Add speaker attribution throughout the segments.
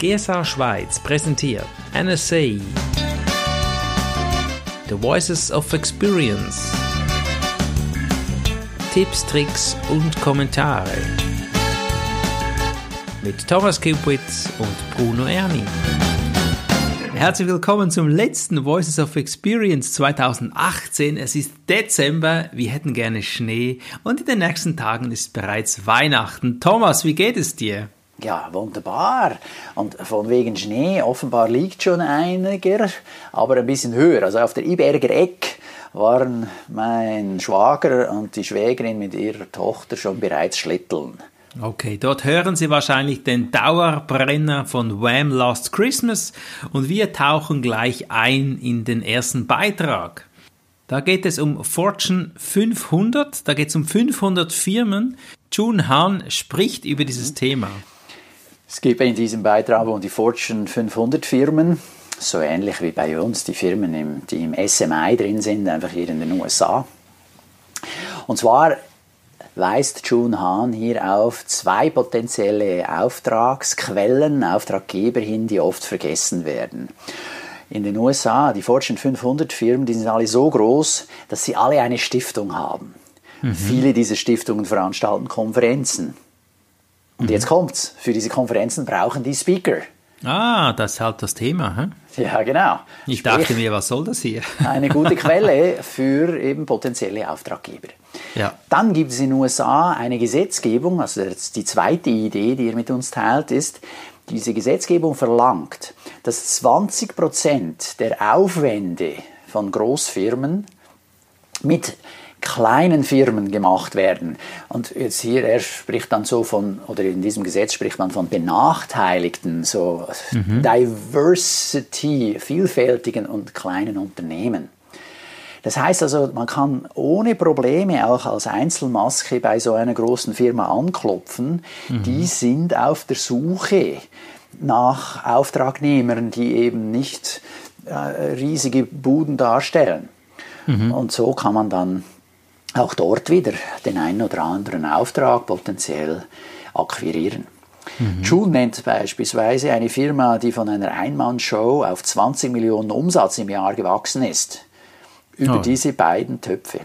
Speaker 1: GSA Schweiz präsentiert NSA The Voices of Experience Tipps, Tricks und Kommentare mit Thomas Kupitz und Bruno Erni. Herzlich willkommen zum letzten Voices of Experience 2018. Es ist Dezember, wir hätten gerne Schnee und in den nächsten Tagen ist bereits Weihnachten. Thomas, wie geht es dir?
Speaker 2: Ja, wunderbar. Und von wegen Schnee, offenbar liegt schon einiger, aber ein bisschen höher. Also auf der Iberger Eck waren mein Schwager und die Schwägerin mit ihrer Tochter schon bereits schlitteln.
Speaker 1: Okay, dort hören Sie wahrscheinlich den Dauerbrenner von Wham Last Christmas und wir tauchen gleich ein in den ersten Beitrag. Da geht es um Fortune 500, da geht es um 500 Firmen. Jun Han spricht über dieses Thema.
Speaker 2: Es geht in diesem Beitrag um die Fortune 500 Firmen, so ähnlich wie bei uns die Firmen, die im SMI drin sind, einfach hier in den USA. Und zwar weist Jun Han hier auf zwei potenzielle Auftragsquellen, Auftraggeber hin, die oft vergessen werden. In den USA, die Fortune 500 Firmen, die sind alle so groß, dass sie alle eine Stiftung haben. Mhm. Viele dieser Stiftungen veranstalten Konferenzen. Und mhm. jetzt kommt's. Für diese Konferenzen brauchen die Speaker.
Speaker 1: Ah, das ist halt das Thema. He?
Speaker 2: Ja, genau.
Speaker 1: Ich Sprich, dachte mir, was soll das hier?
Speaker 2: eine gute Quelle für eben potenzielle Auftraggeber. Ja. Dann gibt es in den USA eine Gesetzgebung, also die zweite Idee, die ihr mit uns teilt, ist, diese Gesetzgebung verlangt, dass 20 Prozent der Aufwände von Großfirmen mit kleinen Firmen gemacht werden. Und jetzt hier, er spricht dann so von, oder in diesem Gesetz spricht man von benachteiligten, so mhm. Diversity, vielfältigen und kleinen Unternehmen. Das heißt also, man kann ohne Probleme auch als Einzelmaske bei so einer großen Firma anklopfen. Mhm. Die sind auf der Suche nach Auftragnehmern, die eben nicht äh, riesige Buden darstellen. Mhm. Und so kann man dann auch dort wieder den einen oder anderen Auftrag potenziell akquirieren. Mhm. Joule nennt beispielsweise eine Firma, die von einer Einmannshow auf 20 Millionen Umsatz im Jahr gewachsen ist. Über oh. diese beiden Töpfe.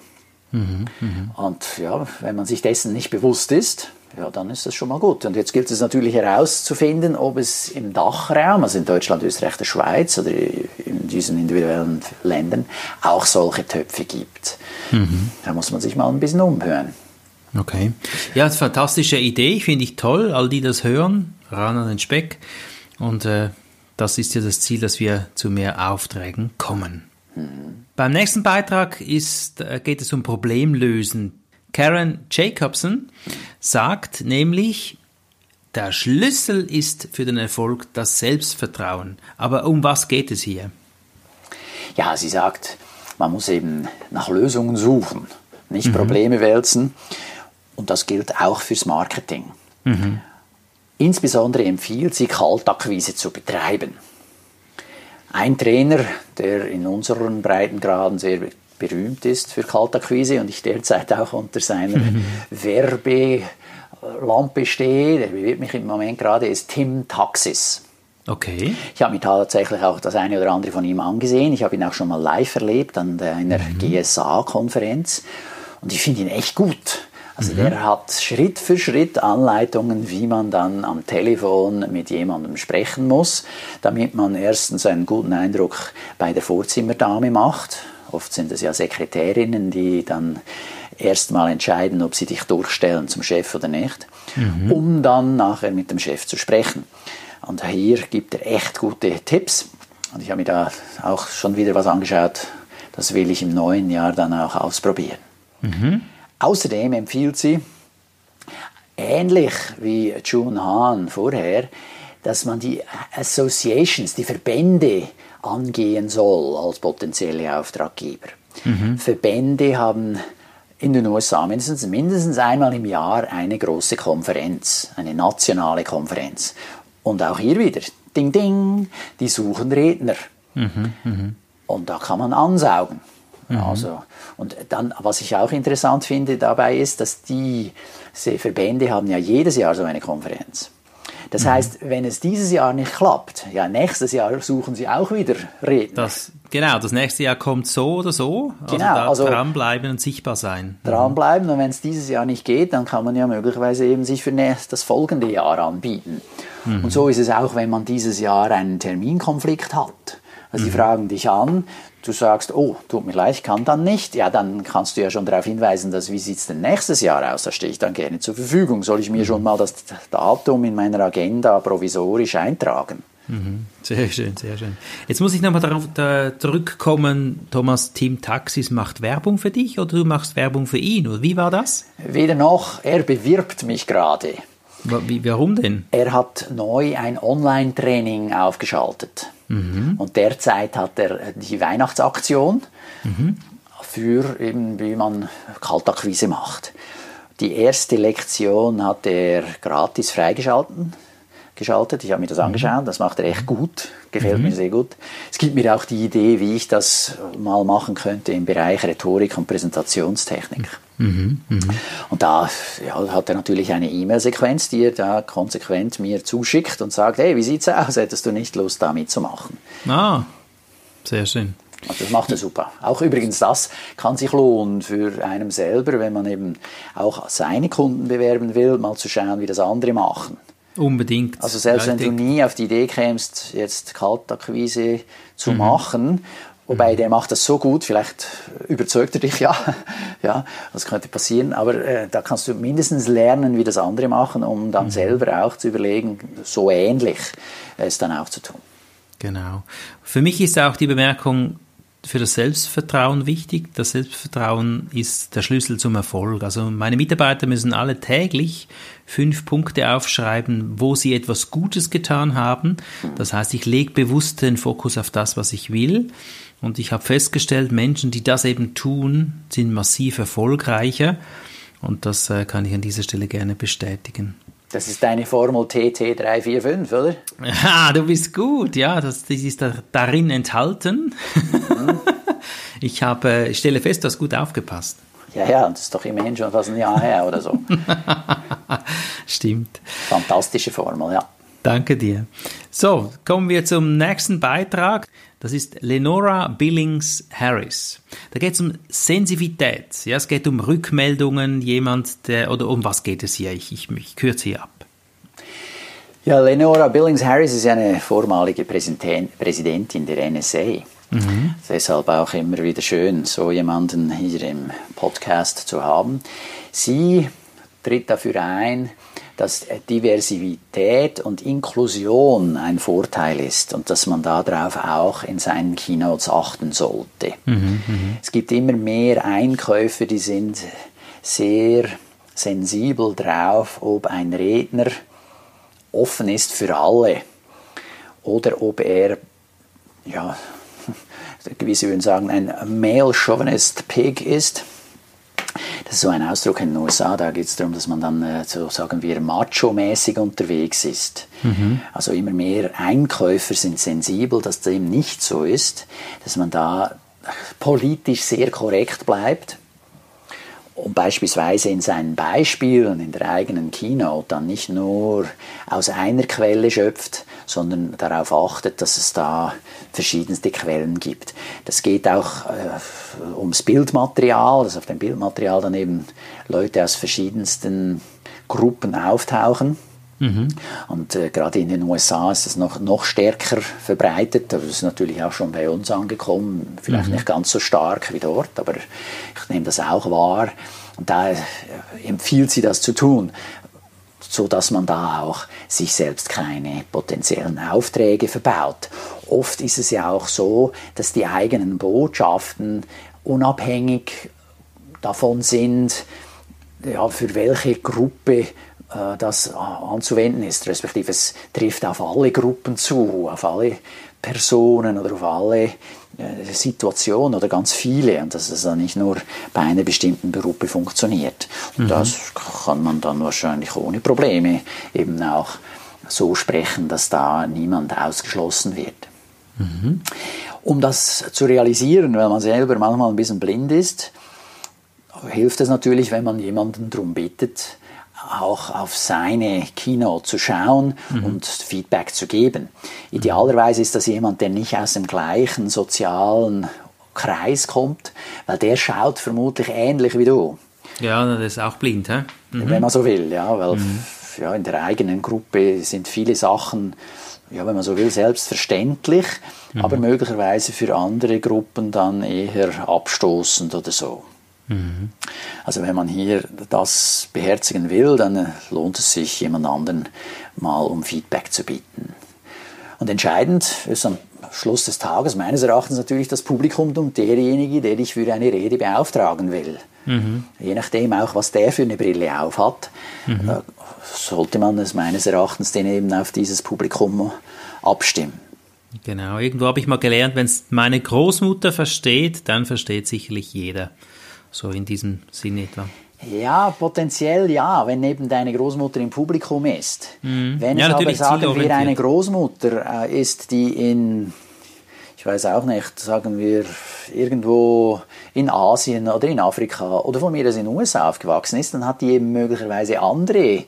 Speaker 2: Mhm, mh. Und ja, wenn man sich dessen nicht bewusst ist, ja, dann ist das schon mal gut. Und jetzt gilt es natürlich herauszufinden, ob es im Dachraum, also in Deutschland, Österreich, der Schweiz oder in diesen individuellen Ländern auch solche Töpfe gibt. Mhm. Da muss man sich mal ein bisschen umhören.
Speaker 1: Okay. Ja, fantastische Idee, finde ich toll. All die das hören, ran an den Speck. Und äh, das ist ja das Ziel, dass wir zu mehr Aufträgen kommen. Mhm. Beim nächsten Beitrag ist, äh, geht es um Problemlösen Karen Jacobson sagt nämlich, der Schlüssel ist für den Erfolg das Selbstvertrauen. Aber um was geht es hier?
Speaker 2: Ja, sie sagt, man muss eben nach Lösungen suchen, nicht mhm. Probleme wälzen. Und das gilt auch fürs Marketing. Mhm. Insbesondere empfiehlt sie, Kaltakquise zu betreiben. Ein Trainer, der in unseren Breitengraden sehr berühmt ist für Kaltakquise und ich derzeit auch unter seiner Werbelampe stehe, der bewirbt mich im Moment gerade, ist Tim Taxis.
Speaker 1: Okay.
Speaker 2: Ich habe mir tatsächlich auch das eine oder andere von ihm angesehen. Ich habe ihn auch schon mal live erlebt an einer mhm. GSA-Konferenz und ich finde ihn echt gut. Also mhm. der hat Schritt für Schritt Anleitungen, wie man dann am Telefon mit jemandem sprechen muss, damit man erstens einen guten Eindruck bei der Vorzimmerdame macht Oft sind es ja Sekretärinnen, die dann erstmal entscheiden, ob sie dich durchstellen zum Chef oder nicht, mhm. um dann nachher mit dem Chef zu sprechen. Und hier gibt er echt gute Tipps. Und ich habe mir da auch schon wieder was angeschaut. Das will ich im neuen Jahr dann auch ausprobieren. Mhm. Außerdem empfiehlt sie, ähnlich wie June Hahn vorher, dass man die Associations, die Verbände angehen soll als potenzielle Auftraggeber. Mhm. Verbände haben in den USA mindestens, mindestens einmal im Jahr eine große Konferenz, eine nationale Konferenz. Und auch hier wieder, ding, ding, die suchen Redner. Mhm, mh. Und da kann man ansaugen. Mhm. Also, und dann, was ich auch interessant finde dabei ist, dass diese Verbände haben ja jedes Jahr so eine Konferenz. Das mhm. heißt, wenn es dieses Jahr nicht klappt, ja, nächstes Jahr suchen Sie auch wieder Redner.
Speaker 1: Das, genau, das nächste Jahr kommt so oder so. Also genau, also dranbleiben und sichtbar sein.
Speaker 2: Mhm. Dranbleiben und wenn es dieses Jahr nicht geht, dann kann man ja möglicherweise eben sich für das folgende Jahr anbieten. Mhm. Und so ist es auch, wenn man dieses Jahr einen Terminkonflikt hat. Also die mhm. fragen dich an, du sagst, oh, tut mir leid, ich kann dann nicht, ja, dann kannst du ja schon darauf hinweisen, dass wie sieht es denn nächstes Jahr aus? Da stehe ich dann gerne zur Verfügung. Soll ich mir schon mal das Datum in meiner Agenda provisorisch eintragen?
Speaker 1: Mhm. Sehr schön, sehr schön. Jetzt muss ich nochmal darauf da zurückkommen, Thomas, Team Taxis macht Werbung für dich oder du machst Werbung für ihn? Oder wie war das?
Speaker 2: Weder noch, er bewirbt mich gerade.
Speaker 1: Wie, warum denn?
Speaker 2: Er hat neu ein Online-Training aufgeschaltet. Mhm. Und derzeit hat er die Weihnachtsaktion mhm. für eben, wie man Kaltakquise macht. Die erste Lektion hat er gratis freigeschalten geschaltet. Ich habe mir das mhm. angeschaut, das macht er echt gut, gefällt mhm. mir sehr gut. Es gibt mir auch die Idee, wie ich das mal machen könnte im Bereich Rhetorik und Präsentationstechnik. Mhm. Mhm. Und da ja, hat er natürlich eine E-Mail-Sequenz, die er da konsequent mir zuschickt und sagt, hey, wie sieht's aus? Hättest du nicht Lust, da mitzumachen?
Speaker 1: Ah, sehr schön.
Speaker 2: Also das macht er super. Auch übrigens das kann sich lohnen für einen selber, wenn man eben auch seine Kunden bewerben will, mal zu schauen, wie das andere machen.
Speaker 1: Unbedingt.
Speaker 2: Also selbst wenn du nie auf die Idee kämst, jetzt Kaltakquise zu mhm. machen, wobei der macht das so gut, vielleicht überzeugt er dich ja, ja, das könnte passieren, aber äh, da kannst du mindestens lernen, wie das andere machen, um dann mhm. selber auch zu überlegen, so ähnlich es dann auch zu tun.
Speaker 1: Genau. Für mich ist auch die Bemerkung, für das Selbstvertrauen wichtig. Das Selbstvertrauen ist der Schlüssel zum Erfolg. Also meine Mitarbeiter müssen alle täglich fünf Punkte aufschreiben, wo sie etwas Gutes getan haben. Das heißt, ich lege bewusst den Fokus auf das, was ich will. Und ich habe festgestellt, Menschen, die das eben tun, sind massiv erfolgreicher. Und das äh, kann ich an dieser Stelle gerne bestätigen.
Speaker 2: Das ist deine Formel TT345, oder?
Speaker 1: Ja, du bist gut, ja, das, das ist da, darin enthalten. Mhm. ich, habe, ich stelle fest, du hast gut aufgepasst.
Speaker 2: Ja, ja, das ist doch immerhin schon fast ein Jahr her oder so.
Speaker 1: Stimmt.
Speaker 2: Fantastische Formel, ja.
Speaker 1: Danke dir. So, kommen wir zum nächsten Beitrag. Das ist Lenora Billings Harris. Da geht es um Sensivität. Ja, es geht um Rückmeldungen, jemand, der, oder um was geht es hier? Ich, ich, ich kürze hier ab.
Speaker 2: Ja, Lenora Billings Harris ist eine vormalige Präsidentin der NSA. Mhm. Deshalb auch immer wieder schön, so jemanden hier im Podcast zu haben. Sie tritt dafür ein, dass Diversität und Inklusion ein Vorteil ist und dass man darauf auch in seinen Keynotes achten sollte. Mhm, mh. Es gibt immer mehr Einkäufer, die sind sehr sensibel drauf, ob ein Redner offen ist für alle oder ob er, ja, gewisse würden sagen, ein Male Chauvinist Pig ist das ist so ein Ausdruck in den USA, da geht es darum, dass man dann, äh, so sagen wir, macho-mäßig unterwegs ist. Mhm. Also immer mehr Einkäufer sind sensibel, dass dem nicht so ist, dass man da politisch sehr korrekt bleibt und beispielsweise in seinen Beispielen in der eigenen Keynote dann nicht nur aus einer Quelle schöpft, sondern darauf achtet, dass es da verschiedenste Quellen gibt. Das geht auch äh, ums Bildmaterial, dass auf dem Bildmaterial dann eben Leute aus verschiedensten Gruppen auftauchen. Mhm. Und äh, gerade in den USA ist es noch, noch stärker verbreitet. Das ist natürlich auch schon bei uns angekommen. Vielleicht mhm. nicht ganz so stark wie dort, aber ich nehme das auch wahr. Und da äh, empfiehlt sie das zu tun so dass man da auch sich selbst keine potenziellen Aufträge verbaut. Oft ist es ja auch so, dass die eigenen Botschaften unabhängig davon sind, ja, für welche Gruppe äh, das anzuwenden ist, respektive es trifft auf alle Gruppen zu, auf alle Personen oder auf alle äh, Situationen oder ganz viele und dass es dann nicht nur bei einer bestimmten Gruppe funktioniert. Und mhm. das kann man dann wahrscheinlich ohne Probleme eben auch so sprechen, dass da niemand ausgeschlossen wird. Mhm. Um das zu realisieren, weil man selber manchmal ein bisschen blind ist, hilft es natürlich, wenn man jemanden darum bittet, auch auf seine Kino zu schauen mhm. und Feedback zu geben. Idealerweise ist das jemand, der nicht aus dem gleichen sozialen Kreis kommt, weil der schaut vermutlich ähnlich wie du.
Speaker 1: Ja, das ist auch blind, hä?
Speaker 2: Mhm. wenn man so will, ja, weil mhm. ja, in der eigenen Gruppe sind viele Sachen, ja, wenn man so will, selbstverständlich, mhm. aber möglicherweise für andere Gruppen dann eher abstoßend oder so. Mhm. Also wenn man hier das beherzigen will, dann lohnt es sich, jemand anderen mal um Feedback zu bieten. Und entscheidend ist am Schluss des Tages meines Erachtens natürlich das Publikum und derjenige, der dich für eine Rede beauftragen will. Mhm. Je nachdem auch, was der für eine Brille auf hat, mhm. Äh, sollte man es meines Erachtens den eben auf dieses Publikum abstimmen.
Speaker 1: Genau, irgendwo habe ich mal gelernt, wenn es meine Großmutter versteht, dann versteht sicherlich jeder. So in diesem Sinn etwa.
Speaker 2: Ja, potenziell ja, wenn eben deine Großmutter im Publikum ist. Mhm. Wenn ja, es aber, sagen wir, eine Großmutter äh, ist, die in, ich weiß auch nicht, sagen wir, irgendwo in Asien oder in Afrika oder von mir aus in den USA aufgewachsen ist, dann hat die eben möglicherweise andere äh,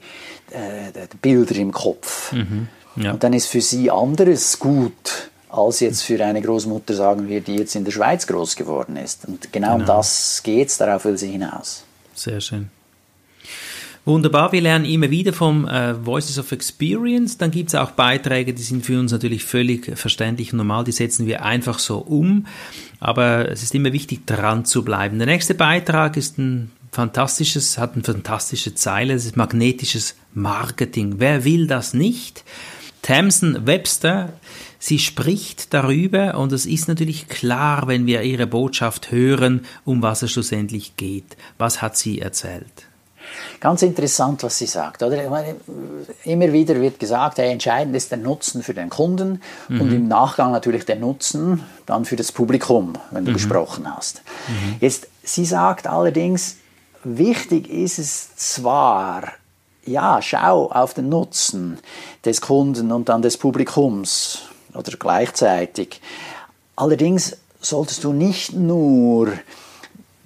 Speaker 2: Bilder im Kopf. Mhm. Ja. Und dann ist für sie anderes gut als jetzt für eine Großmutter, sagen wir, die jetzt in der Schweiz groß geworden ist. Und genau, genau. um das geht es, darauf will sie hinaus.
Speaker 1: Sehr schön. Wunderbar, wir lernen immer wieder vom äh, Voices of Experience. Dann gibt es auch Beiträge, die sind für uns natürlich völlig verständlich und normal, die setzen wir einfach so um. Aber es ist immer wichtig, dran zu bleiben. Der nächste Beitrag ist ein fantastisches, hat eine fantastische Zeile, es ist magnetisches Marketing. Wer will das nicht? Tamsin Webster Sie spricht darüber und es ist natürlich klar, wenn wir ihre Botschaft hören, um was es schlussendlich geht. Was hat sie erzählt?
Speaker 2: Ganz interessant, was sie sagt. Oder? Meine, immer wieder wird gesagt, hey, entscheidend ist der Nutzen für den Kunden mhm. und im Nachgang natürlich der Nutzen dann für das Publikum, wenn du mhm. gesprochen hast. Mhm. Jetzt, sie sagt allerdings, wichtig ist es zwar, ja, schau auf den Nutzen des Kunden und dann des Publikums oder gleichzeitig. Allerdings solltest du nicht nur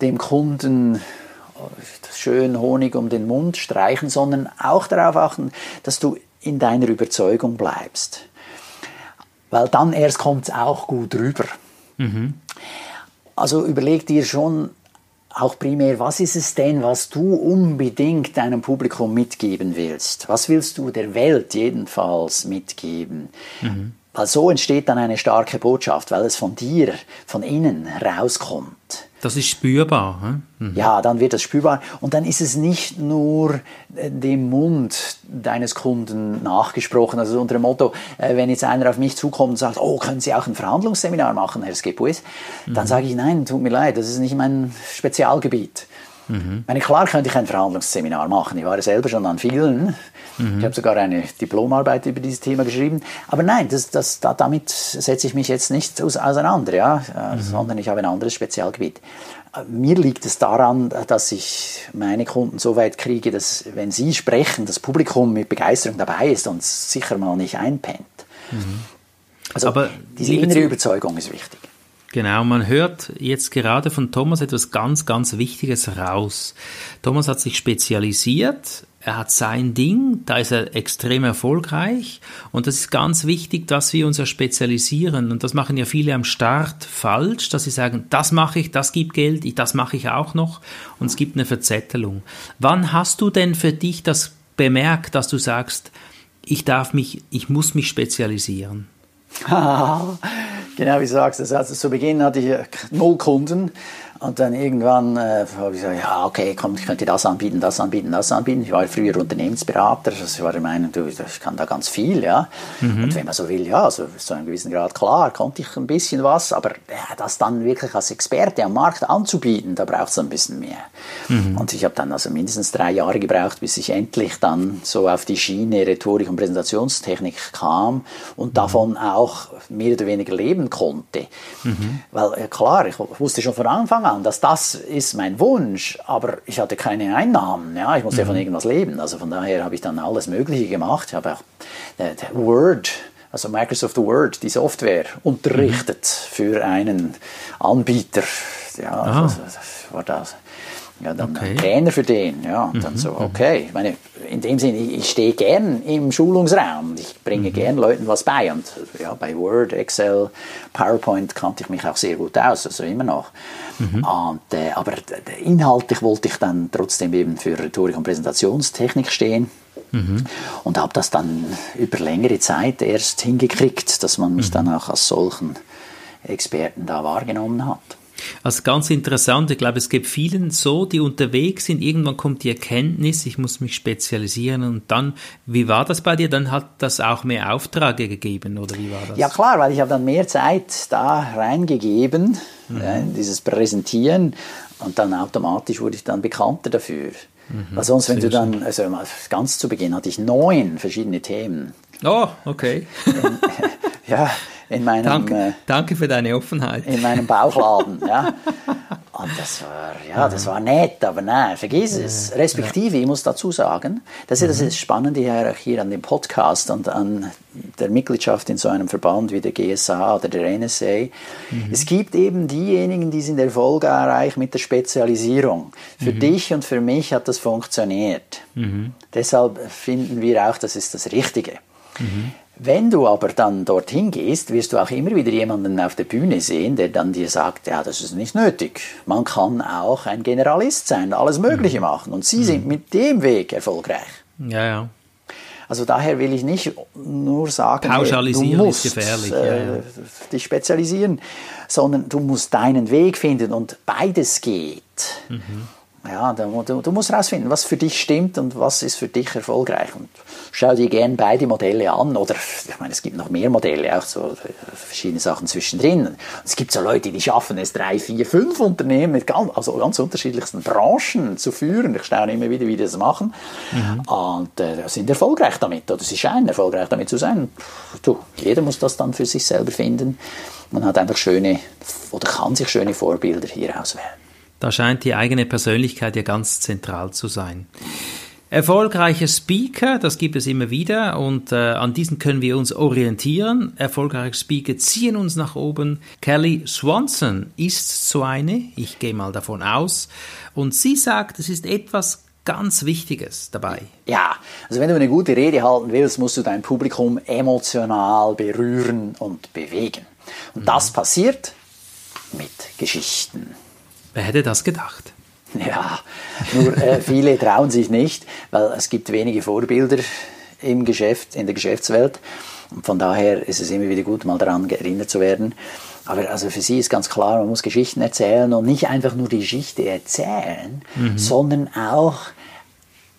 Speaker 2: dem Kunden schön Honig um den Mund streichen, sondern auch darauf achten, dass du in deiner Überzeugung bleibst. Weil dann erst kommt es auch gut rüber. Mhm. Also überleg dir schon auch primär, was ist es denn, was du unbedingt deinem Publikum mitgeben willst? Was willst du der Welt jedenfalls mitgeben? Mhm. Weil so entsteht dann eine starke Botschaft, weil es von dir, von innen rauskommt.
Speaker 1: Das ist spürbar. Hm?
Speaker 2: Mhm. Ja, dann wird das spürbar. Und dann ist es nicht nur äh, dem Mund deines Kunden nachgesprochen. Also unter dem Motto, äh, wenn jetzt einer auf mich zukommt und sagt, oh, können Sie auch ein Verhandlungsseminar machen, Herr Skepuis? Mhm. Dann sage ich, nein, tut mir leid, das ist nicht mein Spezialgebiet. Mhm. Meine, klar könnte ich ein Verhandlungsseminar machen. Ich war selber schon an vielen. Mhm. Ich habe sogar eine Diplomarbeit über dieses Thema geschrieben. Aber nein, das, das, da, damit setze ich mich jetzt nicht auseinander, ja? Mhm. sondern ich habe ein anderes Spezialgebiet. Mir liegt es daran, dass ich meine Kunden so weit kriege, dass wenn sie sprechen, das Publikum mit Begeisterung dabei ist und sicher mal nicht einpennt. Mhm. Also Aber diese innere Überzeugung ist wichtig.
Speaker 1: Genau, man hört jetzt gerade von Thomas etwas ganz, ganz Wichtiges raus. Thomas hat sich spezialisiert, er hat sein Ding, da ist er extrem erfolgreich und das ist ganz wichtig, dass wir uns ja spezialisieren und das machen ja viele am Start falsch, dass sie sagen, das mache ich, das gibt Geld, das mache ich auch noch und es gibt eine Verzettelung. Wann hast du denn für dich das bemerkt, dass du sagst, ich darf mich, ich muss mich spezialisieren?
Speaker 2: Genau wie du sagst, also zu Beginn hatte ich null Kunden und dann irgendwann äh, habe ich gesagt, ja, okay, komm, ich könnte das anbieten, das anbieten, das anbieten. Ich war früher Unternehmensberater, also ich war der Meinung, du, ich kann da ganz viel, ja. Mhm. Und wenn man so will, ja, also zu einem gewissen Grad, klar, konnte ich ein bisschen was, aber ja, das dann wirklich als Experte am Markt anzubieten, da braucht es ein bisschen mehr. Mhm. Und ich habe dann also mindestens drei Jahre gebraucht, bis ich endlich dann so auf die Schiene Rhetorik und Präsentationstechnik kam und mhm. davon auch mehr oder weniger leben konnte. Mhm. Weil, äh, klar, ich wusste schon von Anfang an, an, dass das ist mein Wunsch, aber ich hatte keine Einnahmen. Ja, ich musste mhm. ja von irgendwas leben. Also von daher habe ich dann alles Mögliche gemacht. Ich habe auch äh, Word, also Microsoft Word, die Software, unterrichtet mhm. für einen Anbieter. Ja, also, das war das. Ja, dann okay. Trainer für den. Ja, und mhm. dann so, okay. Ich meine, in dem Sinne, ich stehe gern im Schulungsraum. Ich bringe mhm. gern Leuten was bei. Und ja, bei Word, Excel, PowerPoint kannte ich mich auch sehr gut aus, also immer noch. Mhm. Und, äh, aber inhaltlich wollte ich dann trotzdem eben für Rhetorik und Präsentationstechnik stehen. Mhm. Und habe das dann über längere Zeit erst hingekriegt, dass man mich mhm. dann auch als solchen Experten da wahrgenommen hat.
Speaker 1: Also ganz interessant, ich glaube, es gibt vielen so, die unterwegs sind, irgendwann kommt die Erkenntnis, ich muss mich spezialisieren und dann, wie war das bei dir? Dann hat das auch mehr Aufträge gegeben oder wie war das?
Speaker 2: Ja klar, weil ich habe dann mehr Zeit da reingegeben, mhm. ja, dieses Präsentieren und dann automatisch wurde ich dann bekannter dafür. Mhm. Weil sonst, wenn du dann, also ganz zu Beginn hatte ich neun verschiedene Themen.
Speaker 1: Oh, okay.
Speaker 2: ja, in meinem.
Speaker 1: Danke, äh, danke für deine Offenheit.
Speaker 2: In meinem Bauchladen, ja. Und das war, ja, das war nett, aber nein, vergiss es. Respektive, ich muss dazu sagen, das ist mhm. das Spannende hier an dem Podcast und an der Mitgliedschaft in so einem Verband wie der GSA oder der NSA. Mhm. Es gibt eben diejenigen, die sind erfolgreich mit der Spezialisierung. Für mhm. dich und für mich hat das funktioniert. Mhm. Deshalb finden wir auch, das ist das Richtige. Mhm. Wenn du aber dann dorthin gehst, wirst du auch immer wieder jemanden auf der Bühne sehen, der dann dir sagt, ja, das ist nicht nötig. Man kann auch ein Generalist sein, alles Mögliche mhm. machen. Und sie mhm. sind mit dem Weg erfolgreich.
Speaker 1: Ja, ja.
Speaker 2: Also daher will ich nicht nur sagen,
Speaker 1: Pauschalisieren du musst, ist gefährlich. Ja, ja. Äh,
Speaker 2: dich spezialisieren, sondern du musst deinen Weg finden und beides geht. Mhm. Ja, du, du musst herausfinden, was für dich stimmt und was ist für dich erfolgreich. Und schau dir gerne beide Modelle an. Oder ich meine, es gibt noch mehr Modelle, auch so verschiedene Sachen zwischendrin. Es gibt so Leute, die schaffen es, drei, vier, fünf Unternehmen mit ganz, also ganz unterschiedlichsten Branchen zu führen. Ich staune immer wieder, wie die das machen. Mhm. Und äh, sind erfolgreich damit. Oder sie scheinen erfolgreich damit zu sein. Du, jeder muss das dann für sich selber finden. Man hat einfach schöne oder kann sich schöne Vorbilder hier auswählen.
Speaker 1: Da scheint die eigene Persönlichkeit ja ganz zentral zu sein. Erfolgreiche Speaker, das gibt es immer wieder und äh, an diesen können wir uns orientieren. Erfolgreiche Speaker ziehen uns nach oben. Kelly Swanson ist so eine, ich gehe mal davon aus. Und sie sagt, es ist etwas ganz Wichtiges dabei.
Speaker 2: Ja, also wenn du eine gute Rede halten willst, musst du dein Publikum emotional berühren und bewegen. Und mhm. das passiert mit Geschichten.
Speaker 1: Wer hätte das gedacht?
Speaker 2: Ja, nur äh, viele trauen sich nicht, weil es gibt wenige Vorbilder im Geschäft, in der Geschäftswelt. Und von daher ist es immer wieder gut, mal daran erinnert zu werden. Aber also für sie ist ganz klar, man muss Geschichten erzählen und nicht einfach nur die Geschichte erzählen, mhm. sondern auch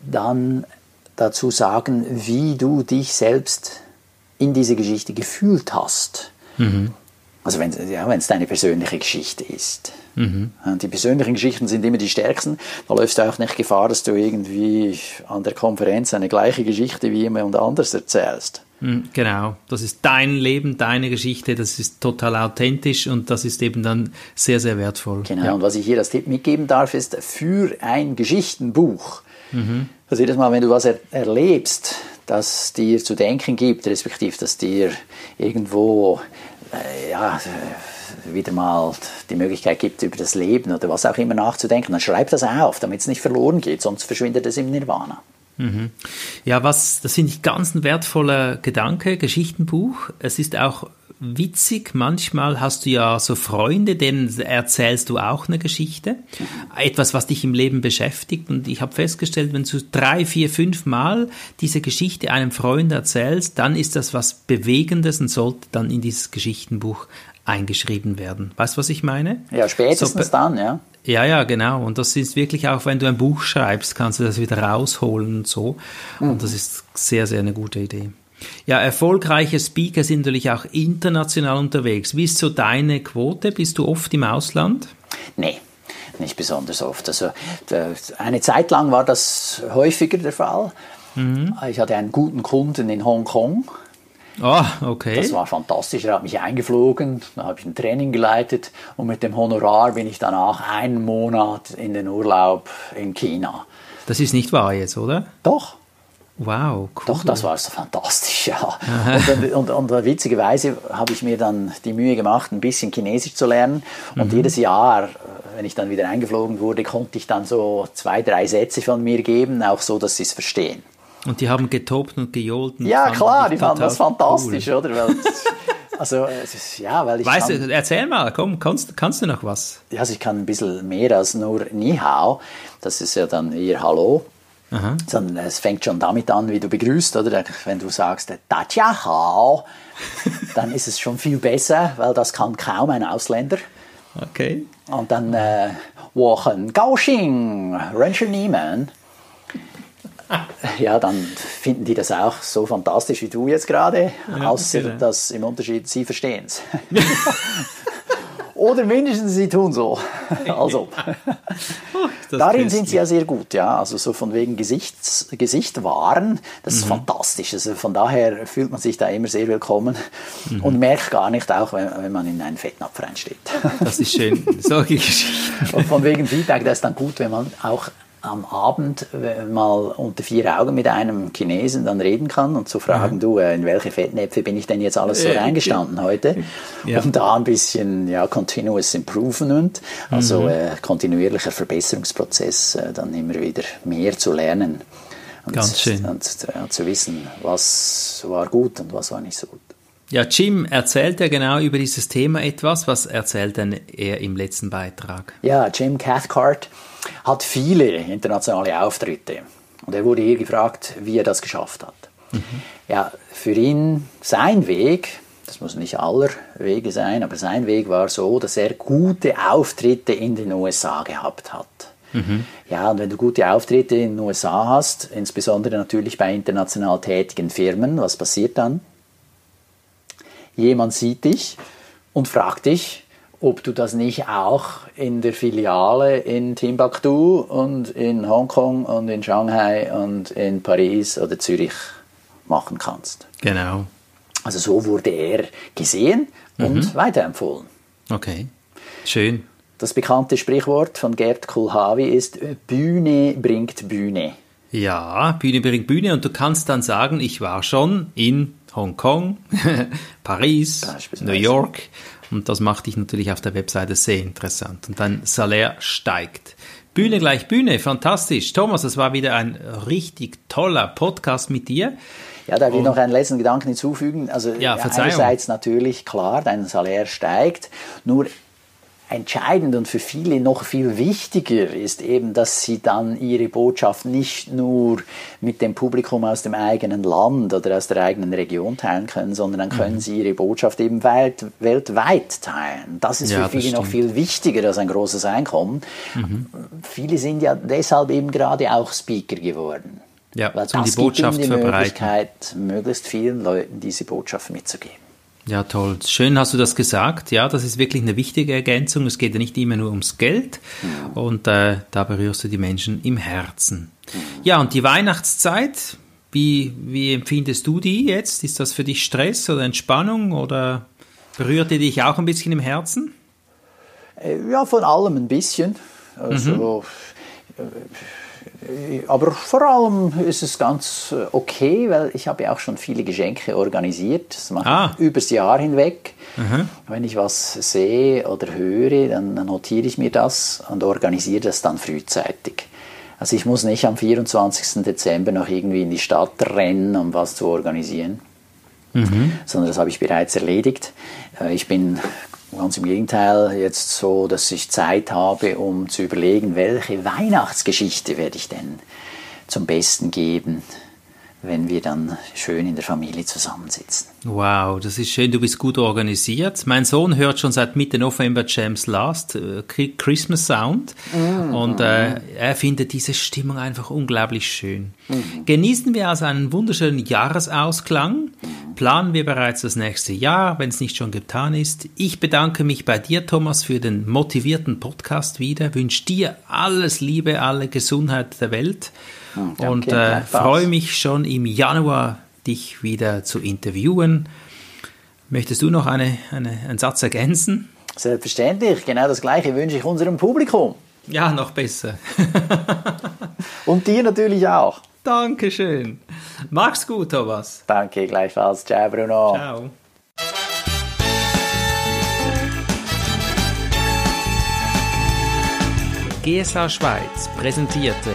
Speaker 2: dann dazu sagen, wie du dich selbst in diese Geschichte gefühlt hast. Mhm. Also wenn ja, es deine persönliche Geschichte ist. Mhm. Die persönlichen Geschichten sind immer die stärksten. Da läufst du auch nicht Gefahr, dass du irgendwie an der Konferenz eine gleiche Geschichte wie jemand anders erzählst.
Speaker 1: Mhm, genau, das ist dein Leben, deine Geschichte, das ist total authentisch und das ist eben dann sehr, sehr wertvoll.
Speaker 2: Genau, ja. und was ich hier als Tipp mitgeben darf, ist für ein Geschichtenbuch. Mhm. Also jedes Mal, wenn du was er erlebst, das dir zu denken gibt, respektive das dir irgendwo ja, wieder mal die Möglichkeit gibt, über das Leben oder was auch immer nachzudenken, dann schreib das auf, damit es nicht verloren geht, sonst verschwindet es im Nirvana.
Speaker 1: Mhm. Ja, was, das finde ich ganz ein wertvoller Gedanke, Geschichtenbuch. Es ist auch witzig, manchmal hast du ja so Freunde, denen erzählst du auch eine Geschichte, etwas, was dich im Leben beschäftigt. Und ich habe festgestellt, wenn du drei, vier, fünf Mal diese Geschichte einem Freund erzählst, dann ist das was Bewegendes und sollte dann in dieses Geschichtenbuch eingeschrieben werden. Weißt du, was ich meine?
Speaker 2: Ja, spätestens so, dann, ja.
Speaker 1: Ja, ja, genau. Und das ist wirklich auch, wenn du ein Buch schreibst, kannst du das wieder rausholen und so. Mhm. Und das ist sehr, sehr eine gute Idee. Ja, erfolgreiche Speaker sind natürlich auch international unterwegs. Wie ist so deine Quote? Bist du oft im Ausland?
Speaker 2: Nee, nicht besonders oft. Also eine Zeit lang war das häufiger der Fall. Mhm. Ich hatte einen guten Kunden in Hongkong.
Speaker 1: Ah, oh, okay.
Speaker 2: Das war fantastisch. Er hat mich eingeflogen, da habe ich ein Training geleitet und mit dem Honorar bin ich danach einen Monat in den Urlaub in China.
Speaker 1: Das ist nicht wahr jetzt, oder?
Speaker 2: Doch.
Speaker 1: Wow,
Speaker 2: cool. Doch, das war so fantastisch, ja. und, und, und, witzigerweise habe ich mir dann die Mühe gemacht, ein bisschen Chinesisch zu lernen. Und mhm. jedes Jahr, wenn ich dann wieder eingeflogen wurde, konnte ich dann so zwei, drei Sätze von mir geben, auch so, dass sie es verstehen.
Speaker 1: Und die haben getobt und gejohlt. Und
Speaker 2: ja, klar, die fanden das fantastisch, cool. oder? Weil, also, ja, weil ich
Speaker 1: weißt kann, du, erzähl mal, komm, kannst, kannst du noch was?
Speaker 2: Ja, also ich kann ein bisschen mehr als nur Ni Hao. Das ist ja dann eher Hallo. Aha. sondern es fängt schon damit an, wie du begrüßt, oder? Wenn du sagst, Tatja hao, dann ist es schon viel besser, weil das kann kaum ein Ausländer.
Speaker 1: Okay.
Speaker 2: Und dann, äh, Wochen Gaoxing, Ranger Niemann. Ja, dann finden die das auch so fantastisch wie du jetzt gerade, ja, außer genau. dass im Unterschied sie verstehen es. Oder mindestens sie tun so. Also, darin sind sie ja sehr gut, ja. Also so von wegen Gesichts, Gesicht wahren, das ist mhm. fantastisch. Also von daher fühlt man sich da immer sehr willkommen mhm. und merkt gar nicht auch, wenn, wenn man in einen Fettnapf reinsteht.
Speaker 1: Das ist schön, solche Geschichten.
Speaker 2: Und von wegen Feedback, das ist dann gut, wenn man auch am Abend mal unter vier Augen mit einem Chinesen dann reden kann und zu fragen, mhm. du, äh, in welche Fettnäpfe bin ich denn jetzt alles so reingestanden heute? Ja. Und da ein bisschen ja, Continuous Improvement, also mhm. äh, kontinuierlicher Verbesserungsprozess, äh, dann immer wieder mehr zu lernen.
Speaker 1: Und, Ganz schön.
Speaker 2: Und, und äh, zu wissen, was war gut und was war nicht so gut.
Speaker 1: Ja, Jim, erzählt er genau über dieses Thema etwas? Was erzählt denn er im letzten Beitrag?
Speaker 2: Ja, Jim Cathcart hat viele internationale Auftritte. Und er wurde hier gefragt, wie er das geschafft hat. Mhm. Ja, für ihn, sein Weg, das muss nicht aller Wege sein, aber sein Weg war so, dass er gute Auftritte in den USA gehabt hat. Mhm. Ja, und wenn du gute Auftritte in den USA hast, insbesondere natürlich bei international tätigen Firmen, was passiert dann? Jemand sieht dich und fragt dich, ob du das nicht auch in der Filiale in Timbuktu und in Hongkong und in Shanghai und in Paris oder Zürich machen kannst.
Speaker 1: Genau.
Speaker 2: Also so wurde er gesehen und mhm. weiterempfohlen.
Speaker 1: Okay, schön.
Speaker 2: Das bekannte Sprichwort von Gerd Kulhavi ist Bühne bringt Bühne.
Speaker 1: Ja, Bühne bringt Bühne und du kannst dann sagen, ich war schon in Hongkong, Paris, New York und das macht dich natürlich auf der Webseite sehr interessant. Und dein Salär steigt. Bühne gleich Bühne, fantastisch. Thomas, das war wieder ein richtig toller Podcast mit dir.
Speaker 2: Ja, da will ich noch einen letzten Gedanken hinzufügen. Also
Speaker 1: ja,
Speaker 2: einerseits natürlich klar, dein Salär steigt, nur entscheidend und für viele noch viel wichtiger ist eben, dass sie dann ihre Botschaft nicht nur mit dem Publikum aus dem eigenen Land oder aus der eigenen Region teilen können, sondern dann können mhm. sie ihre Botschaft eben welt, weltweit teilen. Das ist ja, für viele noch viel wichtiger als ein großes Einkommen. Mhm. Viele sind ja deshalb eben gerade auch Speaker geworden.
Speaker 1: Ja, Weil um das die Botschaft
Speaker 2: gibt ihnen die Möglichkeit, möglichst vielen Leuten diese Botschaft mitzugeben.
Speaker 1: Ja, toll. Schön hast du das gesagt. Ja, das ist wirklich eine wichtige Ergänzung. Es geht ja nicht immer nur ums Geld und äh, da berührst du die Menschen im Herzen. Ja, und die Weihnachtszeit, wie, wie empfindest du die jetzt? Ist das für dich Stress oder Entspannung oder berührt die dich auch ein bisschen im Herzen?
Speaker 2: Äh, ja, von allem ein bisschen. Also, mhm. Aber vor allem ist es ganz äh, okay, weil ich habe ja auch schon viele Geschenke organisiert. Das mache ah. ich übers Jahr hinweg. Mhm. Wenn ich was sehe oder höre, dann, notiere ich mir das und organisiere das dann frühzeitig. Also ich muss nicht am 24. Dezember noch irgendwie in die Stadt rennen, um was zu organisieren. Mhm. sondern das habe ich bereits erledigt. Äh, ich bin Ganz im Gegenteil, jetzt so, dass ich Zeit habe, um zu überlegen, welche Weihnachtsgeschichte werde ich denn zum Besten geben wenn wir dann schön in der Familie zusammensitzen.
Speaker 1: Wow, das ist schön, du bist gut organisiert. Mein Sohn hört schon seit Mitte November James Last, äh, Christmas Sound, mm, und äh, er findet diese Stimmung einfach unglaublich schön. Mm. Genießen wir also einen wunderschönen Jahresausklang, planen wir bereits das nächste Jahr, wenn es nicht schon getan ist. Ich bedanke mich bei dir, Thomas, für den motivierten Podcast wieder, wünsche dir alles Liebe, alle Gesundheit der Welt Okay, und äh, freue mich schon im Januar, dich wieder zu interviewen. Möchtest du noch eine, eine, einen Satz ergänzen?
Speaker 2: Selbstverständlich, genau das Gleiche wünsche ich unserem Publikum.
Speaker 1: Ja, noch besser.
Speaker 2: Und dir natürlich auch.
Speaker 1: Dankeschön. Mach's gut, Thomas.
Speaker 2: Danke, gleichfalls. Ciao, Bruno.
Speaker 1: Ciao. GSA Schweiz präsentierte